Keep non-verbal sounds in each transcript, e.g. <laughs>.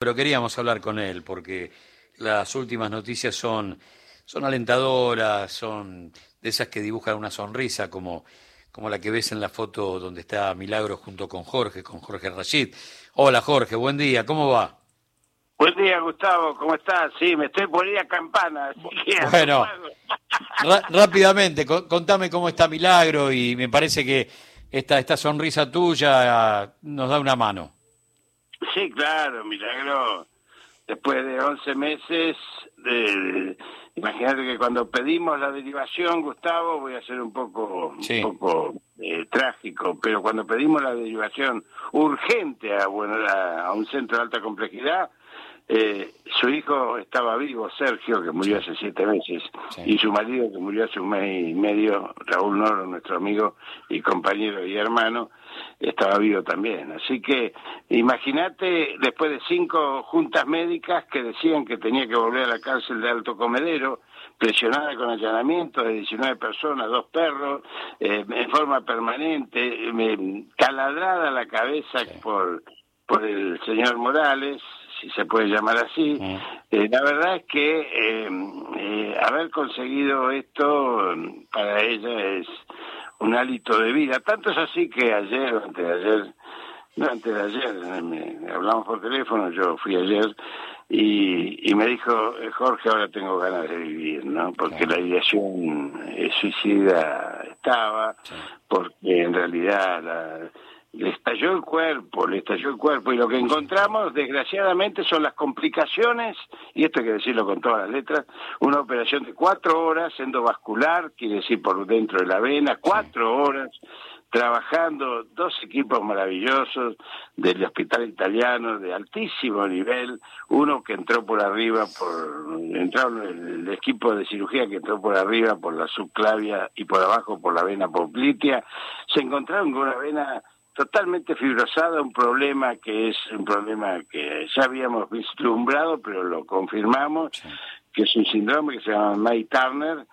pero queríamos hablar con él porque las últimas noticias son, son alentadoras, son de esas que dibujan una sonrisa como, como la que ves en la foto donde está Milagro junto con Jorge, con Jorge Rashid. Hola Jorge, buen día, ¿cómo va? Buen día Gustavo, ¿cómo estás? Sí, me estoy ir a campana. bueno, <laughs> rápidamente, contame cómo está Milagro y me parece que esta, esta sonrisa tuya nos da una mano. Sí, claro, Milagro. Después de 11 meses, de, imagínate que cuando pedimos la derivación, Gustavo, voy a ser un poco, un poco eh, trágico, pero cuando pedimos la derivación urgente a, bueno, a un centro de alta complejidad, eh, su hijo estaba vivo, Sergio, que murió hace siete meses, y su marido, que murió hace un mes y medio, Raúl Noro, nuestro amigo y compañero y hermano, estaba vivo también. Así que imagínate, después de cinco juntas médicas que decían que tenía que volver a la cárcel de Alto Comedero, presionada con allanamiento de 19 personas, dos perros, eh, en forma permanente, caladrada la cabeza por, por el señor Morales, si se puede llamar así. Eh, la verdad es que eh, haber conseguido esto para ella es un hálito de vida. Tanto es así que ayer o antes de ayer, no antes de ayer, me, hablamos por teléfono, yo fui ayer y, y me dijo, Jorge, ahora tengo ganas de vivir, ¿no? Porque la ideación suicida estaba, porque en realidad la le estalló el cuerpo, le estalló el cuerpo. Y lo que encontramos desgraciadamente son las complicaciones, y esto hay que decirlo con todas las letras, una operación de cuatro horas endovascular, quiere decir por dentro de la vena, cuatro horas trabajando dos equipos maravillosos del hospital italiano de altísimo nivel, uno que entró por arriba por entró el, equipo de cirugía que entró por arriba por la subclavia y por abajo por la vena poplitea, se encontraron con una vena totalmente fibrosada, un problema que es un problema que ya habíamos vislumbrado, pero lo confirmamos, que es un síndrome que se llama May Turner,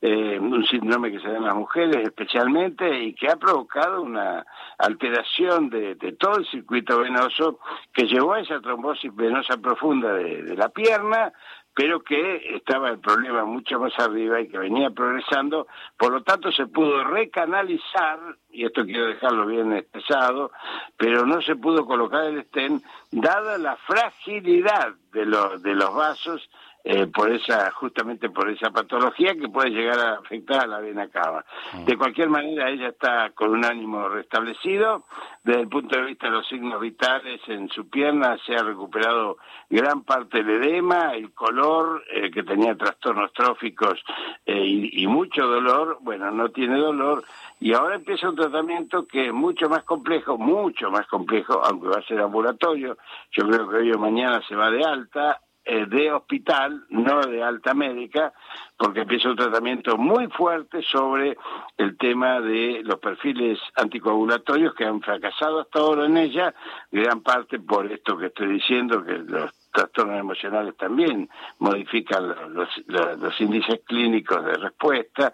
eh, un síndrome que se da en las mujeres especialmente y que ha provocado una alteración de, todo el circuito venoso que llevó a esa trombosis venosa profunda de la pierna, pero que estaba el problema mucho más arriba y que venía progresando, por lo tanto se pudo recanalizar, y esto quiero dejarlo bien expresado, pero no se pudo colocar el estén, dada la fragilidad de, los de los vasos eh, por esa justamente por esa patología que puede llegar a afectar a la vena cava. Mm. De cualquier manera, ella está con un ánimo restablecido. Desde el punto de vista de los signos vitales en su pierna se ha recuperado gran parte del edema, el color, eh, que tenía trastornos tróficos eh, y, y mucho dolor. Bueno, no tiene dolor. Y ahora empieza un tratamiento que es mucho más complejo, mucho más complejo, aunque va a ser ambulatorio. Yo creo que hoy o mañana se va de alta de hospital, no de alta médica, porque empieza un tratamiento muy fuerte sobre el tema de los perfiles anticoagulatorios que han fracasado hasta ahora en ella, gran parte por esto que estoy diciendo, que los trastornos emocionales también modifican los, índices clínicos de respuesta.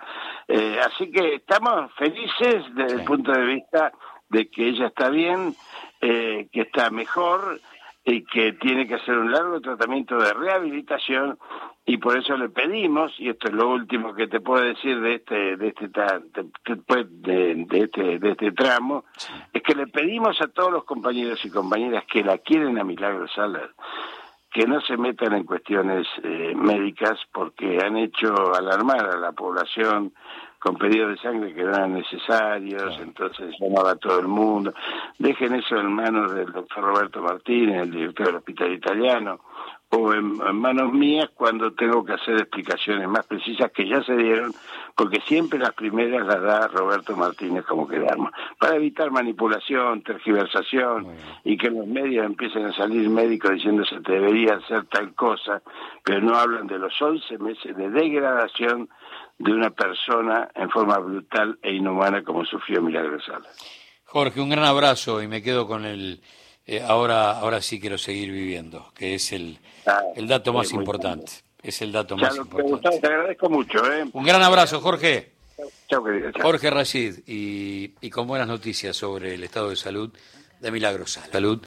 Eh, así que estamos felices desde el punto de vista de que ella está bien, eh, que está mejor, y que tiene que hacer un largo tratamiento de rehabilitación y por eso le pedimos y esto es lo último que te puedo decir de este de este de, de este de este tramo es que le pedimos a todos los compañeros y compañeras que la quieren a Milagro Salas que no se metan en cuestiones eh, médicas porque han hecho alarmar a la población con pedidos de sangre que no eran necesarios, entonces llamaba a todo el mundo. Dejen eso en manos del doctor Roberto Martínez, el director del Hospital Italiano, o en, manos mías cuando tengo que hacer explicaciones más precisas que ya se dieron, porque siempre las primeras las da Roberto Martínez como quedamos, para evitar manipulación, tergiversación y que los medios empiecen a salir médicos diciendo se te debería hacer tal cosa, pero no hablan de los 11 meses de degradación de una persona en forma brutal e inhumana como sufrió Milagro Salas. Jorge, un gran abrazo y me quedo con el eh, ahora ahora sí quiero seguir viviendo, que es el, ah, el dato más importante. Es el dato más importante. Te, agradezco mucho. ¿eh? Un gran abrazo, Jorge. Chao, querido. Jorge Rashid, y, y con buenas noticias sobre el estado de salud de Milagro Salas. Salud.